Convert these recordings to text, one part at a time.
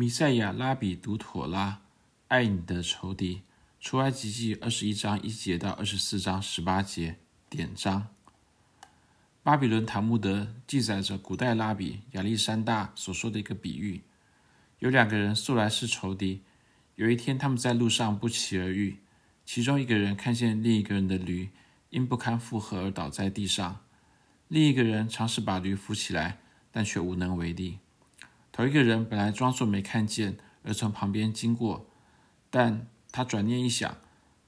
弥赛亚拉比读妥拉，爱你的仇敌。出埃及记二十一章一节到二十四章十八节典章。巴比伦塔木德记载着古代拉比亚历山大所说的一个比喻：有两个人素来是仇敌，有一天他们在路上不期而遇，其中一个人看见另一个人的驴因不堪负荷而倒在地上，另一个人尝试把驴扶起来，但却无能为力。头一个人本来装作没看见，而从旁边经过，但他转念一想，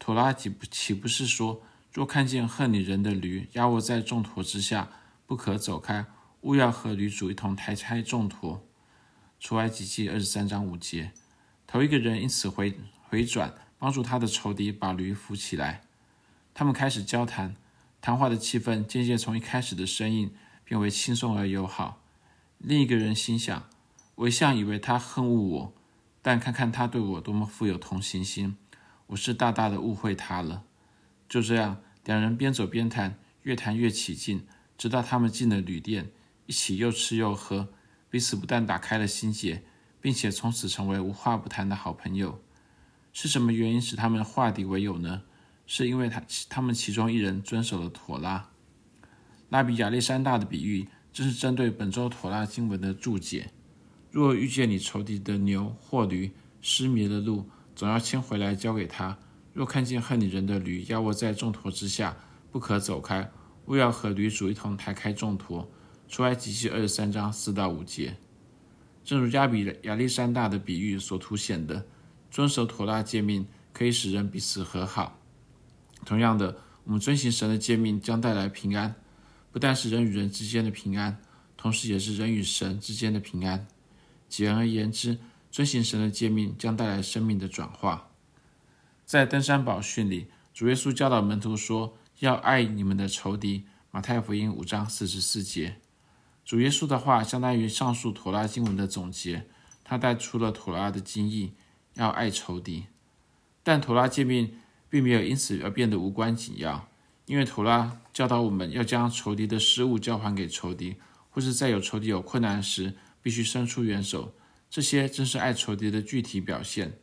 妥拉岂不岂不是说，若看见恨你人的驴压卧在重驮之下，不可走开，勿要和驴主一同抬开重驮？出埃及记二十三章五节。头一个人因此回回转，帮助他的仇敌把驴扶起来。他们开始交谈，谈话的气氛渐渐从一开始的生硬变为轻松而友好。另一个人心想。我一向以为他恨恶我，但看看他对我多么富有同情心，我是大大的误会他了。就这样，两人边走边谈，越谈越起劲，直到他们进了旅店，一起又吃又喝，彼此不但打开了心结，并且从此成为无话不谈的好朋友。是什么原因使他们化敌为友呢？是因为他他们其中一人遵守了妥拉。拉比亚历山大的比喻，正是针对本周妥拉经文的注解。若遇见你仇敌的牛或驴失迷了路，总要牵回来交给他；若看见恨你人的驴压卧在重驮之下，不可走开，务要和驴主一同抬开重驮。出埃及记二十三章四到五节。正如加比亚历山大的比喻所凸显的，遵守妥拉诫命可以使人彼此和好。同样的，我们遵行神的诫命将带来平安，不但是人与人之间的平安，同时也是人与神之间的平安。简而言之，遵行神的诫命将带来生命的转化。在登山宝训里，主耶稣教导门徒说：“要爱你们的仇敌。”马太福音五章四十四节。主耶稣的话相当于上述妥拉经文的总结，他带出了妥拉的经义：要爱仇敌。但妥拉诫命并没有因此而变得无关紧要，因为妥拉教导我们要将仇敌的失物交还给仇敌，或是在有仇敌有困难时。必须伸出援手，这些正是爱仇敌的具体表现。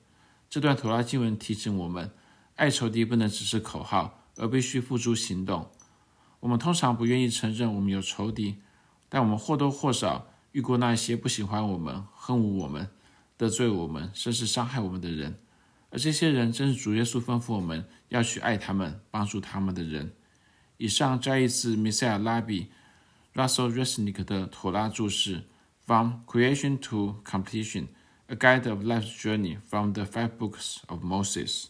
这段妥拉经文提醒我们，爱仇敌不能只是口号，而必须付诸行动。我们通常不愿意承认我们有仇敌，但我们或多或少遇过那些不喜欢我们、恨恶我们、得罪我们，甚至伤害我们的人。而这些人正是主耶稣吩咐我们要去爱他们、帮助他们的人。以上摘译自米塞尔拉比 Russell Resnick 的妥拉注释。From Creation to Completion: A Guide of Life's Journey from the Five Books of Moses.